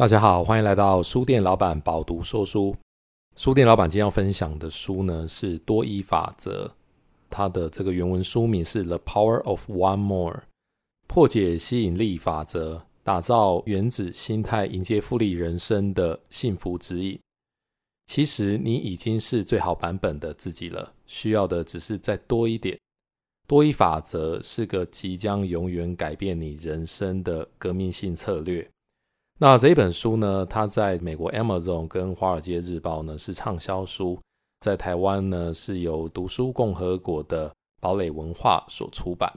大家好，欢迎来到书店老板饱读说书。书店老板今天要分享的书呢是《多一法则》，它的这个原文书名是《The Power of One More》，破解吸引力法则，打造原子心态，迎接复利人生的幸福指引。其实你已经是最好版本的自己了，需要的只是再多一点。多一法则是个即将永远改变你人生的革命性策略。那这本书呢，它在美国 Amazon 跟华尔街日报呢是畅销书，在台湾呢是由读书共和国的堡垒文化所出版。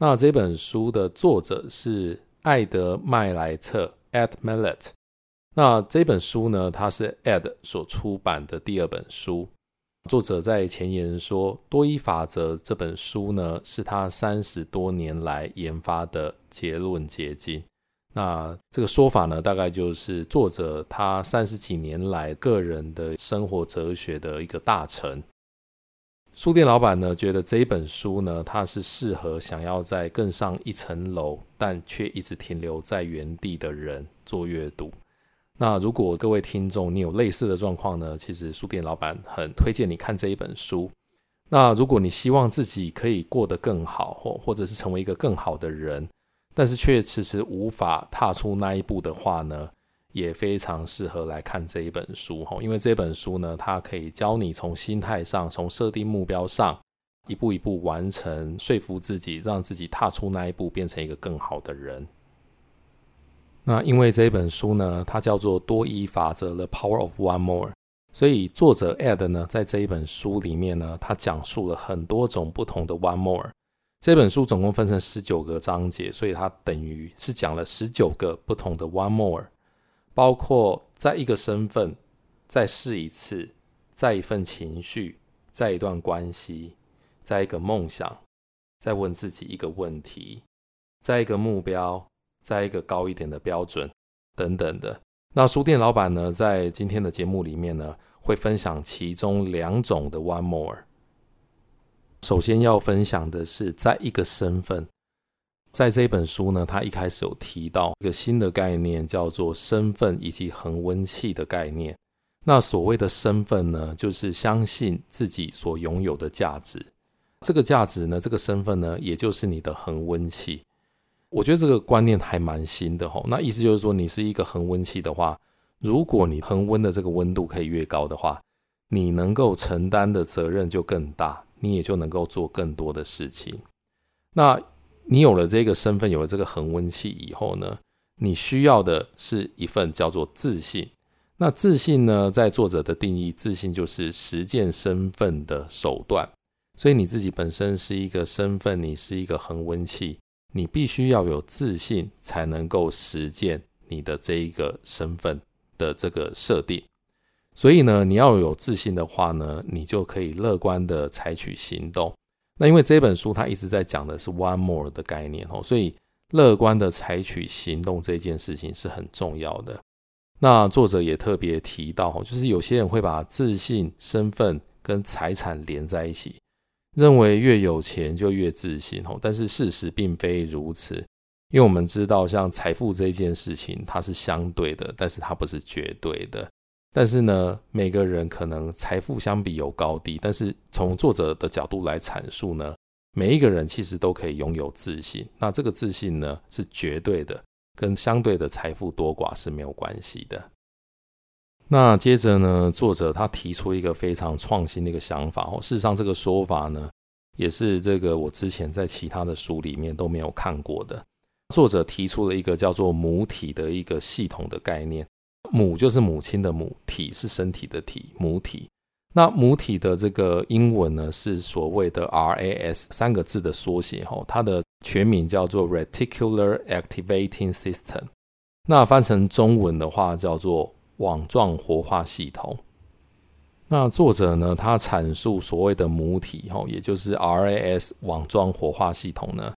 那这本书的作者是艾德麦莱特 （Ed Mylett）。那这本书呢，它是 Ed 所出版的第二本书。作者在前言说，《多一法则》这本书呢，是他三十多年来研发的结论结晶。那这个说法呢，大概就是作者他三十几年来个人的生活哲学的一个大成。书店老板呢，觉得这一本书呢，它是适合想要在更上一层楼，但却一直停留在原地的人做阅读。那如果各位听众你有类似的状况呢，其实书店老板很推荐你看这一本书。那如果你希望自己可以过得更好，或或者是成为一个更好的人。但是却迟迟无法踏出那一步的话呢，也非常适合来看这一本书哈，因为这本书呢，它可以教你从心态上，从设定目标上，一步一步完成，说服自己，让自己踏出那一步，变成一个更好的人。那因为这本书呢，它叫做多一法则 The Power of One More，所以作者 Ed 呢，在这一本书里面呢，他讲述了很多种不同的 One More。这本书总共分成十九个章节，所以它等于是讲了十九个不同的 One More，包括在一个身份，再试一次，再一份情绪，再一段关系，再一个梦想，再问自己一个问题，再一个目标，再一个高一点的标准，等等的。那书店老板呢，在今天的节目里面呢，会分享其中两种的 One More。首先要分享的是，在一个身份，在这本书呢，他一开始有提到一个新的概念，叫做身份以及恒温器的概念。那所谓的身份呢，就是相信自己所拥有的价值。这个价值呢，这个身份呢，也就是你的恒温器。我觉得这个观念还蛮新的吼。那意思就是说，你是一个恒温器的话，如果你恒温的这个温度可以越高的话，你能够承担的责任就更大。你也就能够做更多的事情。那你有了这个身份，有了这个恒温器以后呢，你需要的是一份叫做自信。那自信呢，在作者的定义，自信就是实践身份的手段。所以你自己本身是一个身份，你是一个恒温器，你必须要有自信，才能够实践你的这一个身份的这个设定。所以呢，你要有自信的话呢，你就可以乐观的采取行动。那因为这本书它一直在讲的是 one more 的概念哦，所以乐观的采取行动这件事情是很重要的。那作者也特别提到，就是有些人会把自信、身份跟财产连在一起，认为越有钱就越自信哦。但是事实并非如此，因为我们知道，像财富这件事情，它是相对的，但是它不是绝对的。但是呢，每个人可能财富相比有高低，但是从作者的角度来阐述呢，每一个人其实都可以拥有自信。那这个自信呢，是绝对的，跟相对的财富多寡是没有关系的。那接着呢，作者他提出一个非常创新的一个想法哦，事实上这个说法呢，也是这个我之前在其他的书里面都没有看过的。作者提出了一个叫做母体的一个系统的概念。母就是母亲的母，体是身体的体，母体。那母体的这个英文呢，是所谓的 RAS 三个字的缩写，吼，它的全名叫做 Reticular Activating System。那翻成中文的话，叫做网状活化系统。那作者呢，他阐述所谓的母体，吼，也就是 RAS 网状活化系统呢，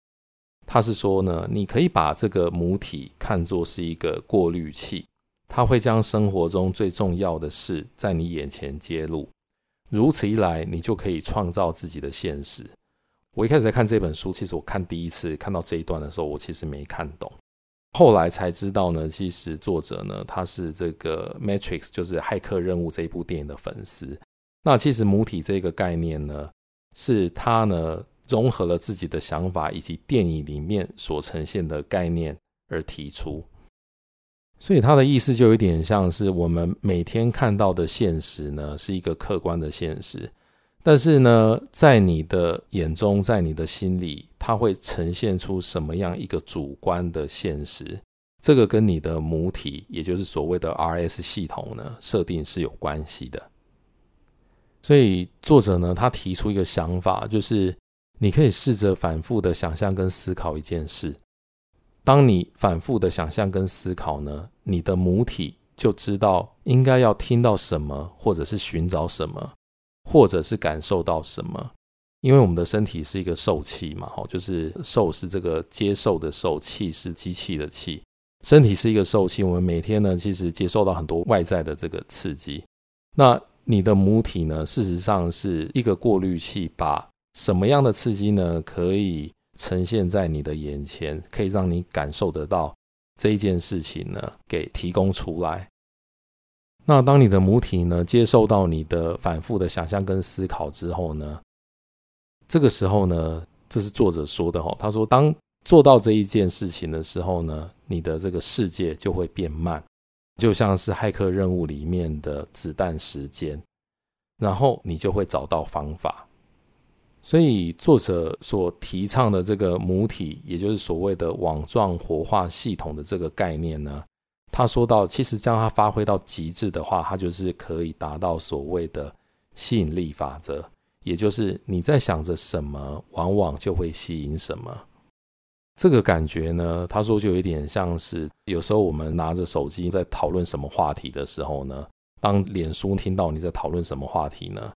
他是说呢，你可以把这个母体看作是一个过滤器。他会将生活中最重要的事在你眼前揭露，如此一来，你就可以创造自己的现实。我一开始在看这本书，其实我看第一次看到这一段的时候，我其实没看懂。后来才知道呢，其实作者呢，他是这个《Matrix》就是《骇客任务》这一部电影的粉丝。那其实母体这个概念呢，是他呢融合了自己的想法以及电影里面所呈现的概念而提出。所以他的意思就有点像是我们每天看到的现实呢，是一个客观的现实。但是呢，在你的眼中，在你的心里，它会呈现出什么样一个主观的现实？这个跟你的母体，也就是所谓的 RS 系统呢，设定是有关系的。所以作者呢，他提出一个想法，就是你可以试着反复的想象跟思考一件事。当你反复的想象跟思考呢，你的母体就知道应该要听到什么，或者是寻找什么。或者是感受到什么？因为我们的身体是一个受器嘛，吼，就是受是这个接受的受，器是机器的器，身体是一个受器。我们每天呢，其实接受到很多外在的这个刺激。那你的母体呢，事实上是一个过滤器，把什么样的刺激呢，可以呈现在你的眼前，可以让你感受得到这一件事情呢，给提供出来。那当你的母体呢，接受到你的反复的想象跟思考之后呢，这个时候呢，这是作者说的哦，他说，当做到这一件事情的时候呢，你的这个世界就会变慢，就像是骇客任务里面的子弹时间，然后你就会找到方法。所以作者所提倡的这个母体，也就是所谓的网状活化系统的这个概念呢。他说到，其实将它发挥到极致的话，它就是可以达到所谓的吸引力法则，也就是你在想着什么，往往就会吸引什么。这个感觉呢，他说就有点像是有时候我们拿着手机在讨论什么话题的时候呢，当脸书听到你在讨论什么话题呢，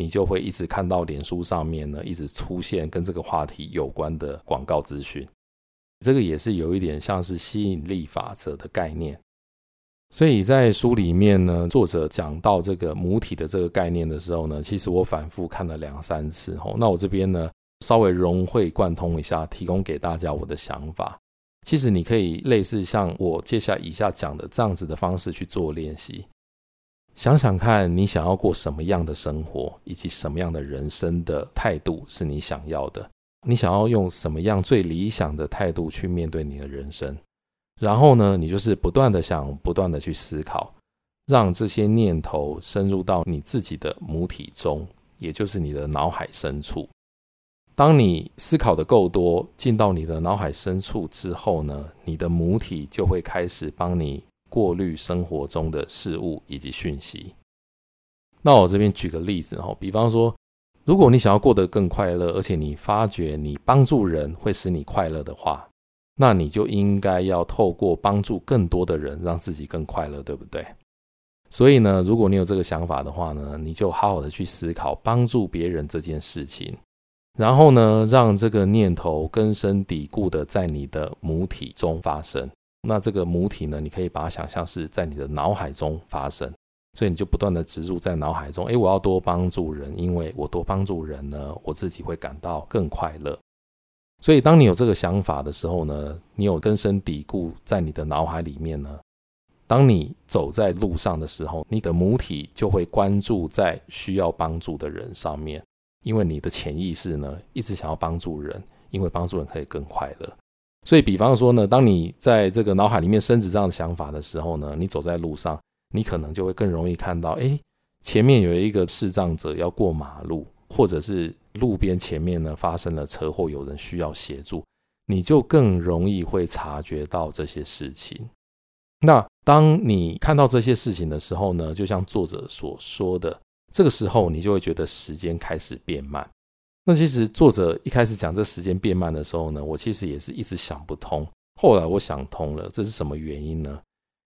你就会一直看到脸书上面呢一直出现跟这个话题有关的广告资讯。这个也是有一点像是吸引力法则的概念，所以在书里面呢，作者讲到这个母体的这个概念的时候呢，其实我反复看了两三次吼。那我这边呢，稍微融会贯通一下，提供给大家我的想法。其实你可以类似像我接下来以下讲的这样子的方式去做练习，想想看你想要过什么样的生活，以及什么样的人生的态度是你想要的。你想要用什么样最理想的态度去面对你的人生？然后呢，你就是不断的想，不断的去思考，让这些念头深入到你自己的母体中，也就是你的脑海深处。当你思考的够多，进到你的脑海深处之后呢，你的母体就会开始帮你过滤生活中的事物以及讯息。那我这边举个例子哈，比方说。如果你想要过得更快乐，而且你发觉你帮助人会使你快乐的话，那你就应该要透过帮助更多的人，让自己更快乐，对不对？所以呢，如果你有这个想法的话呢，你就好好的去思考帮助别人这件事情，然后呢，让这个念头根深蒂固的在你的母体中发生。那这个母体呢，你可以把它想象是在你的脑海中发生。所以你就不断的植入在脑海中，诶，我要多帮助人，因为我多帮助人呢，我自己会感到更快乐。所以当你有这个想法的时候呢，你有根深蒂固在你的脑海里面呢，当你走在路上的时候，你的母体就会关注在需要帮助的人上面，因为你的潜意识呢，一直想要帮助人，因为帮助人可以更快乐。所以比方说呢，当你在这个脑海里面深植这样的想法的时候呢，你走在路上。你可能就会更容易看到，哎，前面有一个视障者要过马路，或者是路边前面呢发生了车祸，有人需要协助，你就更容易会察觉到这些事情。那当你看到这些事情的时候呢，就像作者所说的，这个时候你就会觉得时间开始变慢。那其实作者一开始讲这时间变慢的时候呢，我其实也是一直想不通，后来我想通了，这是什么原因呢？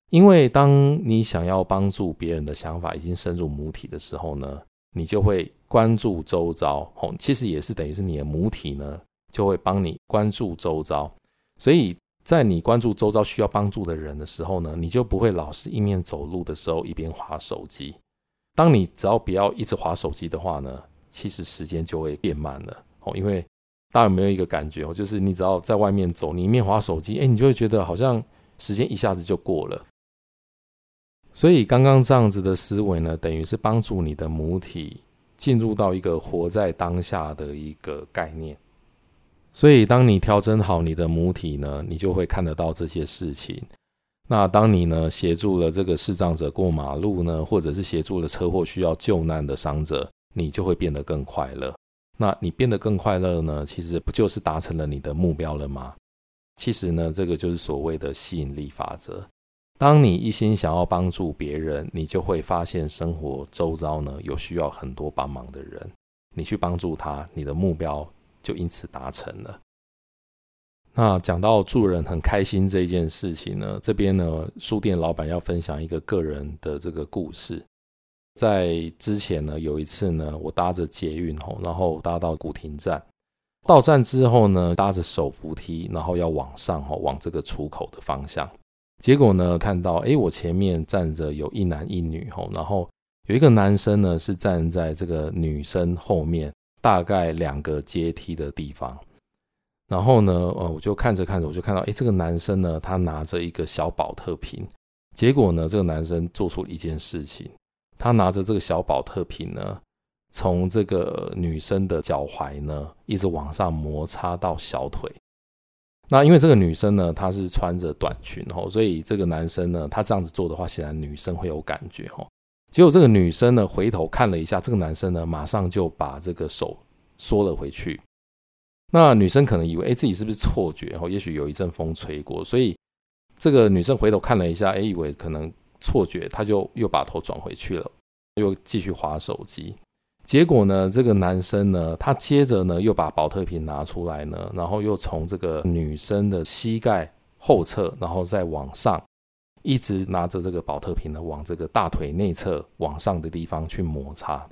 因为当你想要帮助别人的想法已经深入母体的时候呢，你就会关注周遭，哦，其实也是等于是你的母体呢，就会帮你关注周遭。所以在你关注周遭需要帮助的人的时候呢，你就不会老是一面走路的时候一边滑手机。当你只要不要一直滑手机的话呢，其实时间就会变慢了，哦，因为大家有没有一个感觉哦？就是你只要在外面走，你一面滑手机，哎，你就会觉得好像时间一下子就过了。所以刚刚这样子的思维呢，等于是帮助你的母体进入到一个活在当下的一个概念。所以当你调整好你的母体呢，你就会看得到这些事情。那当你呢协助了这个视障者过马路呢，或者是协助了车祸需要救难的伤者，你就会变得更快乐。那你变得更快乐呢，其实不就是达成了你的目标了吗？其实呢，这个就是所谓的吸引力法则。当你一心想要帮助别人，你就会发现生活周遭呢有需要很多帮忙的人，你去帮助他，你的目标就因此达成了。那讲到助人很开心这一件事情呢，这边呢书店老板要分享一个个人的这个故事。在之前呢，有一次呢，我搭着捷运吼，然后搭到古亭站，到站之后呢，搭着手扶梯，然后要往上吼，往这个出口的方向。结果呢，看到诶，我前面站着有一男一女吼，然后有一个男生呢是站在这个女生后面，大概两个阶梯的地方。然后呢，呃，我就看着看着，我就看到，诶，这个男生呢，他拿着一个小宝特瓶。结果呢，这个男生做出了一件事情，他拿着这个小宝特瓶呢，从这个女生的脚踝呢，一直往上摩擦到小腿。那因为这个女生呢，她是穿着短裙吼，所以这个男生呢，他这样子做的话，显然女生会有感觉吼。结果这个女生呢，回头看了一下这个男生呢，马上就把这个手缩了回去。那女生可能以为，哎，自己是不是错觉？哦，也许有一阵风吹过，所以这个女生回头看了一下，哎，以为可能错觉，他就又把头转回去了，又继续滑手机。结果呢，这个男生呢，他接着呢又把宝特瓶拿出来呢，然后又从这个女生的膝盖后侧，然后再往上，一直拿着这个宝特瓶呢，往这个大腿内侧往上的地方去摩擦。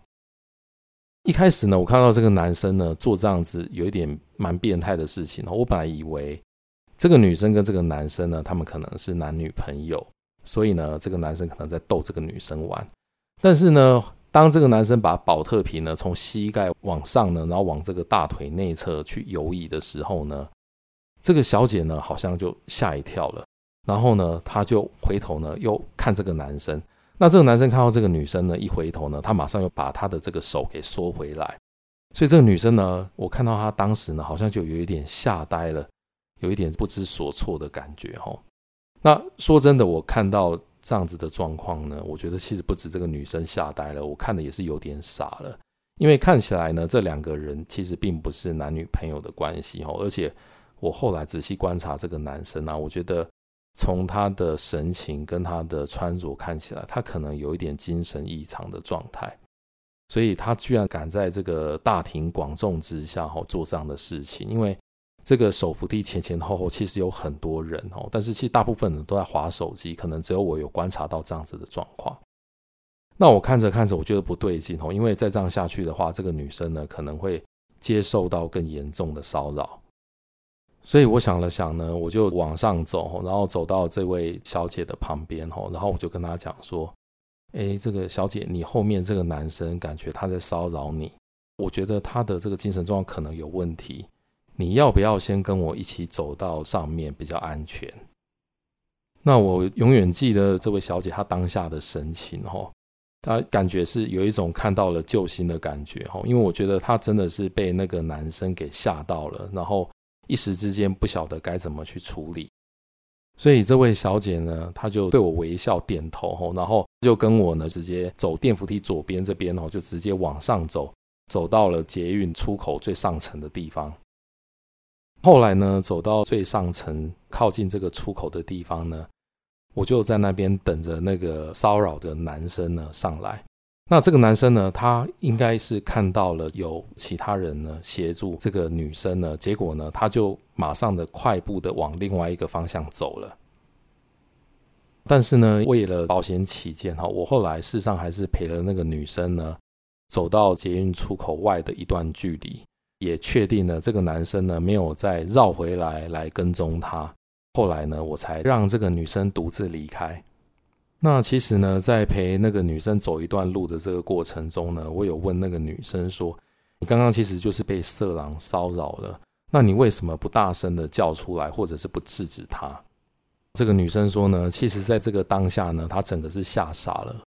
一开始呢，我看到这个男生呢做这样子有一点蛮变态的事情。我本来以为这个女生跟这个男生呢，他们可能是男女朋友，所以呢，这个男生可能在逗这个女生玩。但是呢，当这个男生把宝特瓶呢从膝盖往上呢，然后往这个大腿内侧去游移的时候呢，这个小姐呢好像就吓一跳了，然后呢，她就回头呢又看这个男生。那这个男生看到这个女生呢，一回头呢，他马上又把他的这个手给缩回来。所以这个女生呢，我看到她当时呢，好像就有一点吓呆了，有一点不知所措的感觉哈。那说真的，我看到这样子的状况呢，我觉得其实不止这个女生吓呆了，我看的也是有点傻了，因为看起来呢，这两个人其实并不是男女朋友的关系哦。而且我后来仔细观察这个男生啊，我觉得。从他的神情跟他的穿着看起来，他可能有一点精神异常的状态，所以他居然敢在这个大庭广众之下哈做这样的事情。因为这个手扶梯前前后后其实有很多人哦，但是其实大部分人都在滑手机，可能只有我有观察到这样子的状况。那我看着看着，我觉得不对劲哦，因为再这样下去的话，这个女生呢可能会接受到更严重的骚扰。所以我想了想呢，我就往上走，然后走到这位小姐的旁边，然后我就跟她讲说：“哎，这个小姐，你后面这个男生感觉他在骚扰你，我觉得他的这个精神状况可能有问题，你要不要先跟我一起走到上面比较安全？”那我永远记得这位小姐她当下的神情，哈，她感觉是有一种看到了救星的感觉，哈，因为我觉得她真的是被那个男生给吓到了，然后。一时之间不晓得该怎么去处理，所以这位小姐呢，她就对我微笑点头，然后就跟我呢直接走电扶梯左边这边哦，就直接往上走，走到了捷运出口最上层的地方。后来呢，走到最上层靠近这个出口的地方呢，我就在那边等着那个骚扰的男生呢上来。那这个男生呢，他应该是看到了有其他人呢协助这个女生呢，结果呢，他就马上的快步的往另外一个方向走了。但是呢，为了保险起见哈，我后来事实上还是陪了那个女生呢，走到捷运出口外的一段距离，也确定了这个男生呢没有再绕回来来跟踪她。后来呢，我才让这个女生独自离开。那其实呢，在陪那个女生走一段路的这个过程中呢，我有问那个女生说：“你刚刚其实就是被色狼骚扰了，那你为什么不大声的叫出来，或者是不制止他？这个女生说呢，其实在这个当下呢，她整个是吓傻了，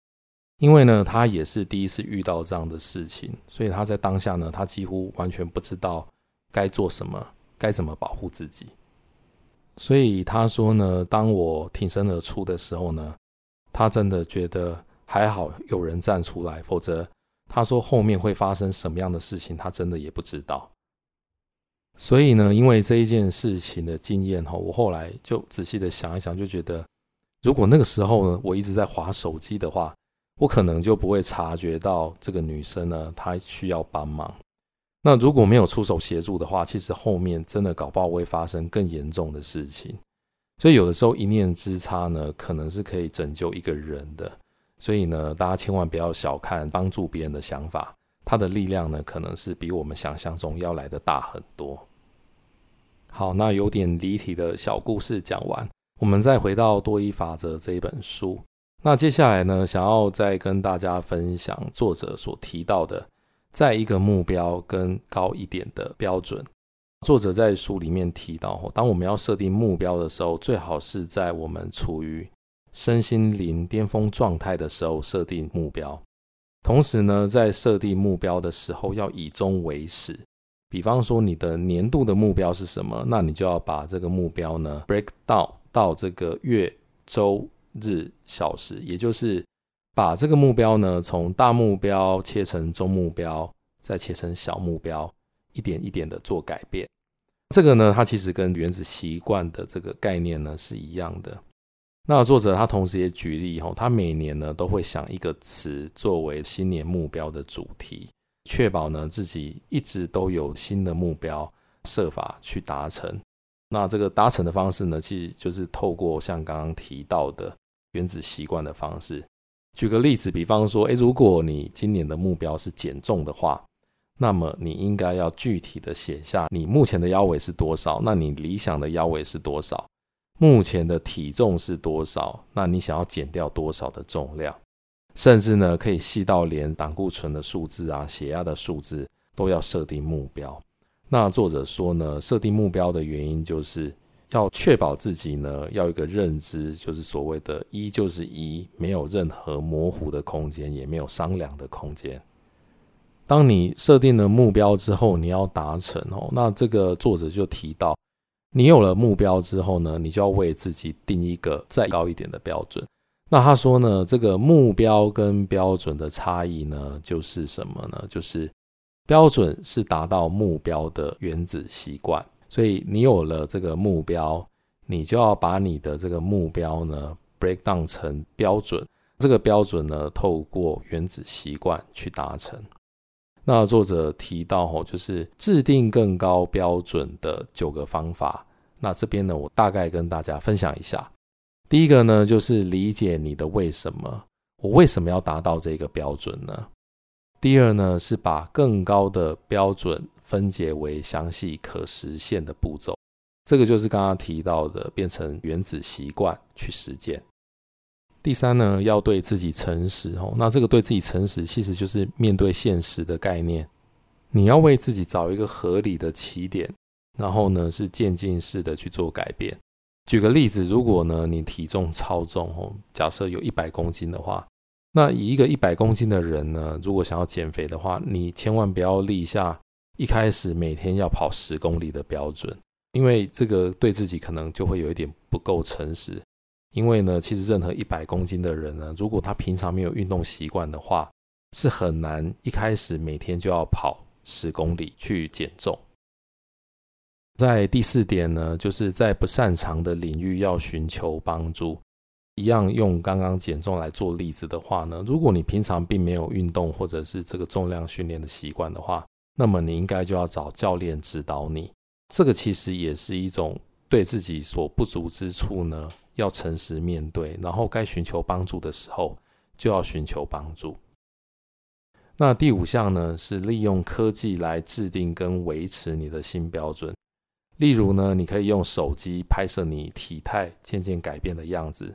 因为呢，他也是第一次遇到这样的事情，所以他在当下呢，他几乎完全不知道该做什么，该怎么保护自己。所以他说呢，当我挺身而出的时候呢，他真的觉得还好有人站出来，否则他说后面会发生什么样的事情，他真的也不知道。所以呢，因为这一件事情的经验哈，我后来就仔细的想一想，就觉得，如果那个时候呢，我一直在滑手机的话，我可能就不会察觉到这个女生呢，她需要帮忙。那如果没有出手协助的话，其实后面真的搞不好会发生更严重的事情。所以有的时候一念之差呢，可能是可以拯救一个人的。所以呢，大家千万不要小看帮助别人的想法。它的力量呢，可能是比我们想象中要来的大很多。好，那有点离题的小故事讲完，我们再回到多一法则这一本书。那接下来呢，想要再跟大家分享作者所提到的，在一个目标跟高一点的标准。作者在书里面提到，当我们要设定目标的时候，最好是在我们处于身心灵巅峰状态的时候设定目标。同时呢，在设定目标的时候，要以终为始。比方说，你的年度的目标是什么？那你就要把这个目标呢，break down 到这个月、周、日、小时，也就是把这个目标呢，从大目标切成中目标，再切成小目标，一点一点的做改变。这个呢，它其实跟原子习惯的这个概念呢是一样的。那作者他同时也举例吼，他每年呢都会想一个词作为新年目标的主题，确保呢自己一直都有新的目标，设法去达成。那这个达成的方式呢，其实就是透过像刚刚提到的原子习惯的方式。举个例子，比方说，诶，如果你今年的目标是减重的话，那么你应该要具体的写下你目前的腰围是多少，那你理想的腰围是多少。目前的体重是多少？那你想要减掉多少的重量？甚至呢，可以细到连胆固醇的数字啊、血压的数字都要设定目标。那作者说呢，设定目标的原因就是要确保自己呢，要有一个认知，就是所谓的“一就是一”，没有任何模糊的空间，也没有商量的空间。当你设定了目标之后，你要达成哦，那这个作者就提到。你有了目标之后呢，你就要为自己定一个再高一点的标准。那他说呢，这个目标跟标准的差异呢，就是什么呢？就是标准是达到目标的原子习惯，所以你有了这个目标，你就要把你的这个目标呢 break down 成标准，这个标准呢，透过原子习惯去达成。那作者提到吼，就是制定更高标准的九个方法。那这边呢，我大概跟大家分享一下。第一个呢，就是理解你的为什么，我为什么要达到这个标准呢？第二呢，是把更高的标准分解为详细可实现的步骤。这个就是刚刚提到的，变成原子习惯去实践。第三呢，要对自己诚实哦。那这个对自己诚实，其实就是面对现实的概念。你要为自己找一个合理的起点，然后呢，是渐进式的去做改变。举个例子，如果呢你体重超重哦，假设有一百公斤的话，那以一个一百公斤的人呢，如果想要减肥的话，你千万不要立下一开始每天要跑十公里的标准，因为这个对自己可能就会有一点不够诚实。因为呢，其实任何一百公斤的人呢，如果他平常没有运动习惯的话，是很难一开始每天就要跑十公里去减重。在第四点呢，就是在不擅长的领域要寻求帮助。一样用刚刚减重来做例子的话呢，如果你平常并没有运动或者是这个重量训练的习惯的话，那么你应该就要找教练指导你。这个其实也是一种对自己所不足之处呢。要诚实面对，然后该寻求帮助的时候就要寻求帮助。那第五项呢，是利用科技来制定跟维持你的新标准。例如呢，你可以用手机拍摄你体态渐渐改变的样子，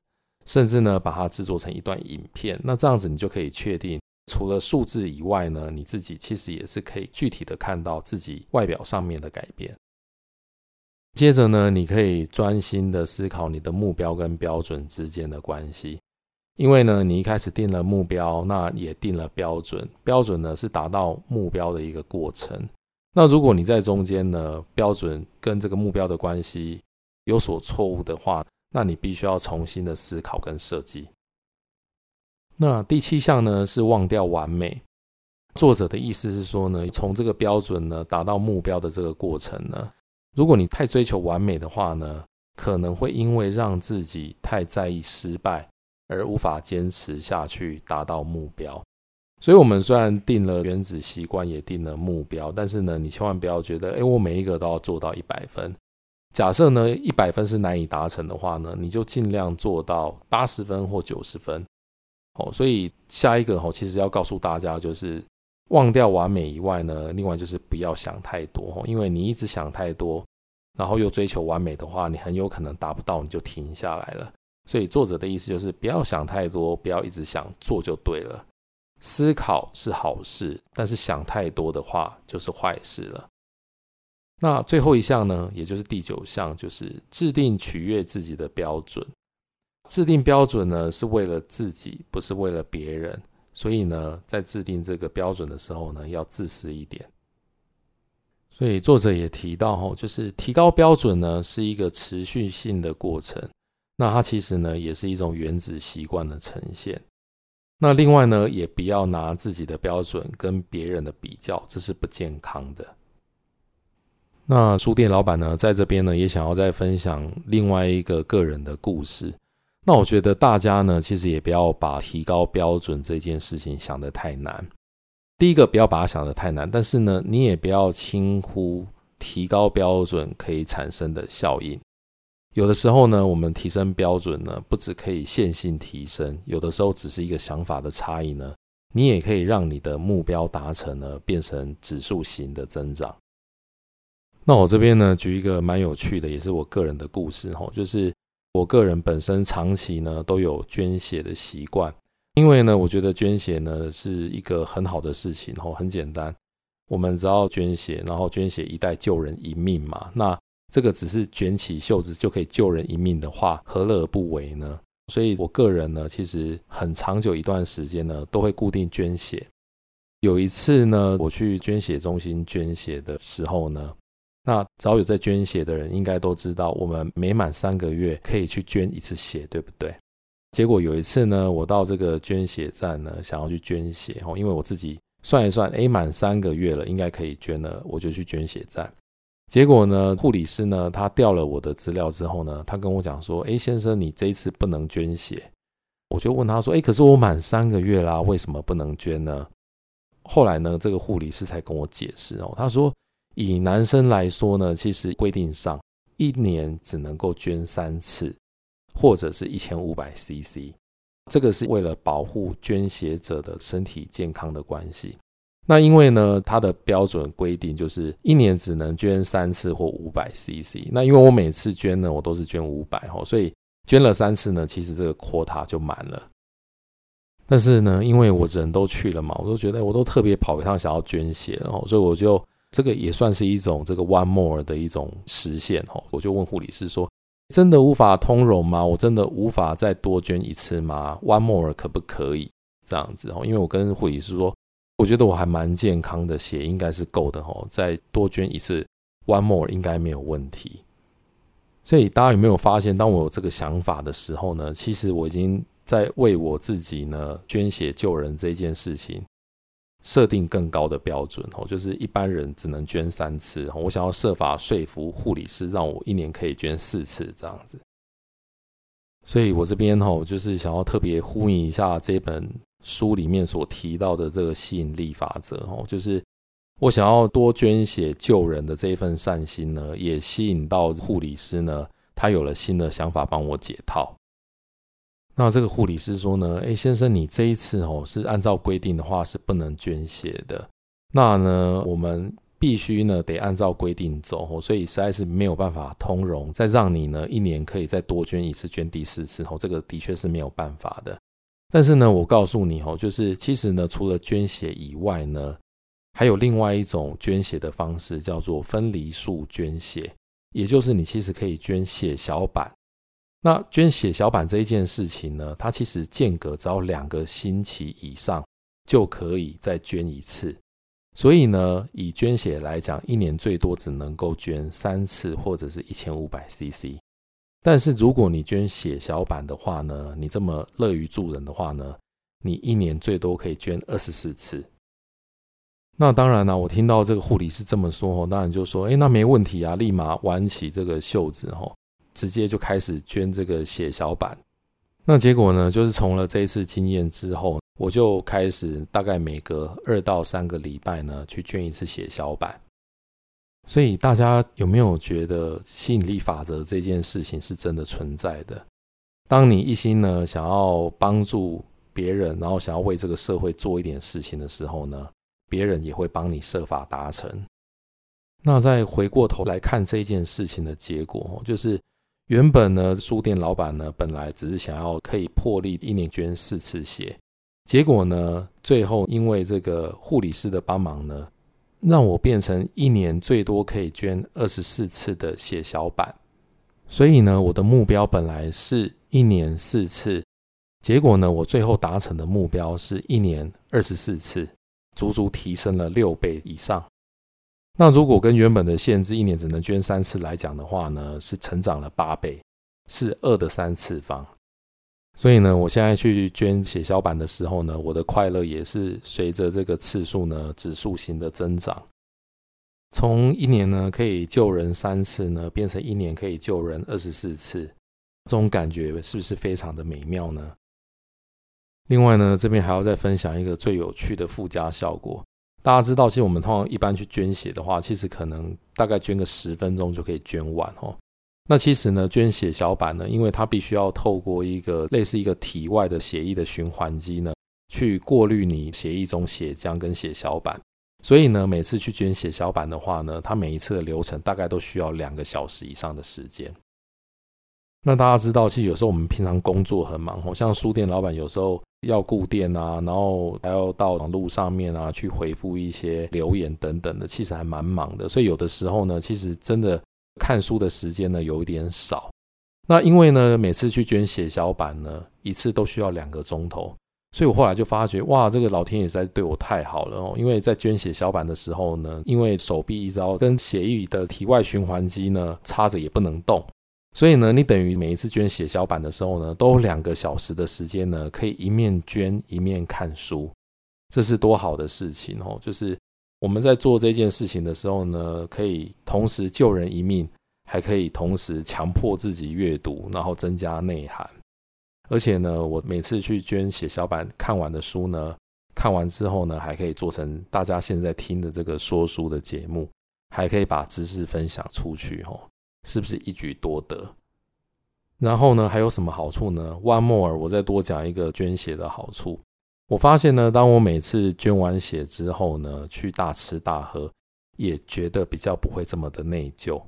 甚至呢，把它制作成一段影片。那这样子，你就可以确定，除了数字以外呢，你自己其实也是可以具体的看到自己外表上面的改变。接着呢，你可以专心的思考你的目标跟标准之间的关系，因为呢，你一开始定了目标，那也定了标准，标准呢是达到目标的一个过程。那如果你在中间呢，标准跟这个目标的关系有所错误的话，那你必须要重新的思考跟设计。那第七项呢是忘掉完美。作者的意思是说呢，从这个标准呢达到目标的这个过程呢。如果你太追求完美的话呢，可能会因为让自己太在意失败而无法坚持下去，达到目标。所以，我们虽然定了原子习惯，也定了目标，但是呢，你千万不要觉得，哎，我每一个都要做到一百分。假设呢，一百分是难以达成的话呢，你就尽量做到八十分或九十分。哦，所以下一个哦，其实要告诉大家就是。忘掉完美以外呢，另外就是不要想太多哦，因为你一直想太多，然后又追求完美的话，你很有可能达不到，你就停下来了。所以作者的意思就是不要想太多，不要一直想，做就对了。思考是好事，但是想太多的话就是坏事了。那最后一项呢，也就是第九项，就是制定取悦自己的标准。制定标准呢，是为了自己，不是为了别人。所以呢，在制定这个标准的时候呢，要自私一点。所以作者也提到，吼，就是提高标准呢，是一个持续性的过程。那它其实呢，也是一种原子习惯的呈现。那另外呢，也不要拿自己的标准跟别人的比较，这是不健康的。那书店老板呢，在这边呢，也想要再分享另外一个个人的故事。那我觉得大家呢，其实也不要把提高标准这件事情想得太难。第一个，不要把它想得太难，但是呢，你也不要轻忽提高标准可以产生的效应。有的时候呢，我们提升标准呢，不只可以线性提升，有的时候只是一个想法的差异呢，你也可以让你的目标达成呢，变成指数型的增长。那我这边呢，举一个蛮有趣的，也是我个人的故事吼，就是。我个人本身长期呢都有捐血的习惯，因为呢，我觉得捐血呢是一个很好的事情，吼，很简单，我们只要捐血，然后捐血一袋救人一命嘛。那这个只是卷起袖子就可以救人一命的话，何乐而不为呢？所以我个人呢，其实很长久一段时间呢，都会固定捐血。有一次呢，我去捐血中心捐血的时候呢。那早有在捐血的人应该都知道，我们每满三个月可以去捐一次血，对不对？结果有一次呢，我到这个捐血站呢，想要去捐血哦，因为我自己算一算，诶，满三个月了，应该可以捐了，我就去捐血站。结果呢，护理师呢，他调了我的资料之后呢，他跟我讲说，哎，先生，你这一次不能捐血。我就问他说，哎，可是我满三个月啦，为什么不能捐呢？后来呢，这个护理师才跟我解释哦，他说。以男生来说呢，其实规定上一年只能够捐三次，或者是一千五百 CC，这个是为了保护捐血者的身体健康的关系。那因为呢，它的标准规定就是一年只能捐三次或五百 CC。那因为我每次捐呢，我都是捐五百哈，所以捐了三次呢，其实这个 quota 就满了。但是呢，因为我人都去了嘛，我都觉得我都特别跑一趟想要捐血，然后所以我就。这个也算是一种这个 one more 的一种实现哦，我就问护理师说：“真的无法通融吗？我真的无法再多捐一次吗？one more 可不可以这样子哦？因为我跟护理师说，我觉得我还蛮健康的，血应该是够的哦，再多捐一次 one more 应该没有问题。所以大家有没有发现，当我有这个想法的时候呢，其实我已经在为我自己呢捐血救人这件事情。”设定更高的标准哦，就是一般人只能捐三次，我想要设法说服护理师，让我一年可以捐四次这样子。所以我这边哈，就是想要特别呼应一下这本书里面所提到的这个吸引力法则哦，就是我想要多捐血救人的这一份善心呢，也吸引到护理师呢，他有了新的想法帮我解套。那这个护理师说呢，哎，先生，你这一次哦是按照规定的话是不能捐血的。那呢，我们必须呢得按照规定走哦，所以实在是没有办法通融，再让你呢一年可以再多捐一次，捐第四次哦，这个的确是没有办法的。但是呢，我告诉你哦，就是其实呢，除了捐血以外呢，还有另外一种捐血的方式，叫做分离术捐血。也就是你其实可以捐血小板。那捐血小板这一件事情呢，它其实间隔只要两个星期以上就可以再捐一次。所以呢，以捐血来讲，一年最多只能够捐三次或者是一千五百 CC。但是如果你捐血小板的话呢，你这么乐于助人的话呢，你一年最多可以捐二十四次。那当然了，我听到这个护理师这么说，当然就说，哎，那没问题啊，立马挽起这个袖子，吼，直接就开始捐这个血小板。那结果呢，就是从了这一次经验之后，我就开始大概每隔二到三个礼拜呢，去捐一次血小板。所以大家有没有觉得吸引力法则这件事情是真的存在的？当你一心呢想要帮助别人，然后想要为这个社会做一点事情的时候呢，别人也会帮你设法达成。那再回过头来看这件事情的结果，就是原本呢，书店老板呢本来只是想要可以破例一年捐四次血，结果呢，最后因为这个护理师的帮忙呢，让我变成一年最多可以捐二十四次的血小板。所以呢，我的目标本来是一年四次，结果呢，我最后达成的目标是一年二十四次。足足提升了六倍以上。那如果跟原本的限制一年只能捐三次来讲的话呢，是成长了八倍，是二的三次方。所以呢，我现在去捐血小板的时候呢，我的快乐也是随着这个次数呢指数型的增长。从一年呢可以救人三次呢，变成一年可以救人二十四次，这种感觉是不是非常的美妙呢？另外呢，这边还要再分享一个最有趣的附加效果。大家知道，其实我们通常一般去捐血的话，其实可能大概捐个十分钟就可以捐完哦。那其实呢，捐血小板呢，因为它必须要透过一个类似一个体外的血液的循环机呢，去过滤你血液中血浆跟血小板。所以呢，每次去捐血小板的话呢，它每一次的流程大概都需要两个小时以上的时间。那大家知道，其实有时候我们平常工作很忙，像书店老板有时候要顾店啊，然后还要到网络上面啊去回复一些留言等等的，其实还蛮忙的。所以有的时候呢，其实真的看书的时间呢有一点少。那因为呢，每次去捐血小板呢，一次都需要两个钟头，所以我后来就发觉，哇，这个老天爷在对我太好了哦！因为在捐血小板的时候呢，因为手臂一直要跟血液的体外循环机呢插着，也不能动。所以呢，你等于每一次捐血小板的时候呢，都两个小时的时间呢，可以一面捐一面看书，这是多好的事情哦！就是我们在做这件事情的时候呢，可以同时救人一命，还可以同时强迫自己阅读，然后增加内涵。而且呢，我每次去捐血小板看完的书呢，看完之后呢，还可以做成大家现在听的这个说书的节目，还可以把知识分享出去哦。是不是一举多得？然后呢，还有什么好处呢？One more，我再多讲一个捐血的好处。我发现呢，当我每次捐完血之后呢，去大吃大喝，也觉得比较不会这么的内疚。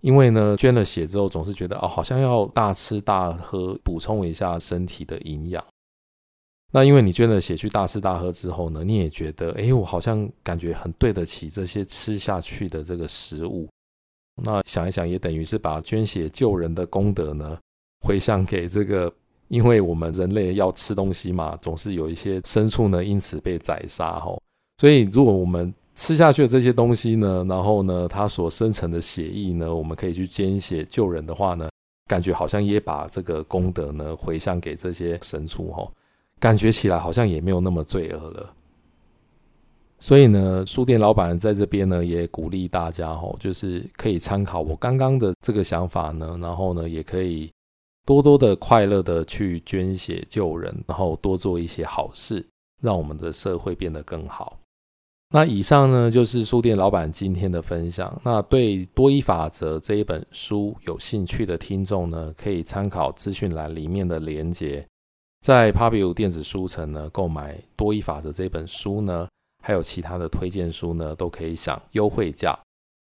因为呢，捐了血之后，总是觉得哦，好像要大吃大喝，补充一下身体的营养。那因为你捐了血去大吃大喝之后呢，你也觉得，哎，我好像感觉很对得起这些吃下去的这个食物。那想一想，也等于是把捐血救人的功德呢，回向给这个，因为我们人类要吃东西嘛，总是有一些牲畜呢，因此被宰杀吼。所以，如果我们吃下去的这些东西呢，然后呢，它所生成的血液呢，我们可以去捐血救人的话呢，感觉好像也把这个功德呢，回向给这些牲畜吼，感觉起来好像也没有那么罪恶了。所以呢，书店老板在这边呢，也鼓励大家吼，就是可以参考我刚刚的这个想法呢，然后呢，也可以多多的快乐的去捐血救人，然后多做一些好事，让我们的社会变得更好。那以上呢，就是书店老板今天的分享。那对多一法则这一本书有兴趣的听众呢，可以参考资讯栏里面的连结，在 Pubu 电子书城呢购买多一法则这本书呢。还有其他的推荐书呢，都可以享优惠价。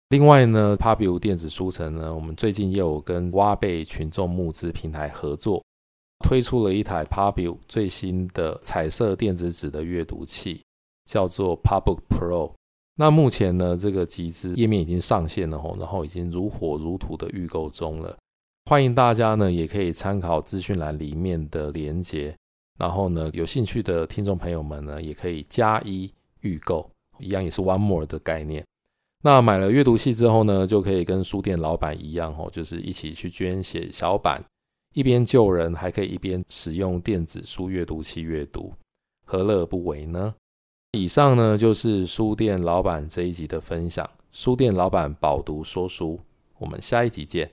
另外呢，Pubu 电子书城呢，我们最近也有跟挖贝群众募资平台合作，推出了一台 Pubu 最新的彩色电子纸的阅读器，叫做 PUBOOK Pro。那目前呢，这个集资页面已经上线了吼，然后已经如火如荼的预购中了。欢迎大家呢，也可以参考资讯栏里面的连结，然后呢，有兴趣的听众朋友们呢，也可以加一预购，一样也是 One More 的概念。那买了阅读器之后呢，就可以跟书店老板一样吼，就是一起去捐血小板，一边救人，还可以一边使用电子书阅读器阅读，何乐而不为呢？以上呢，就是书店老板这一集的分享。书店老板饱读说书，我们下一集见。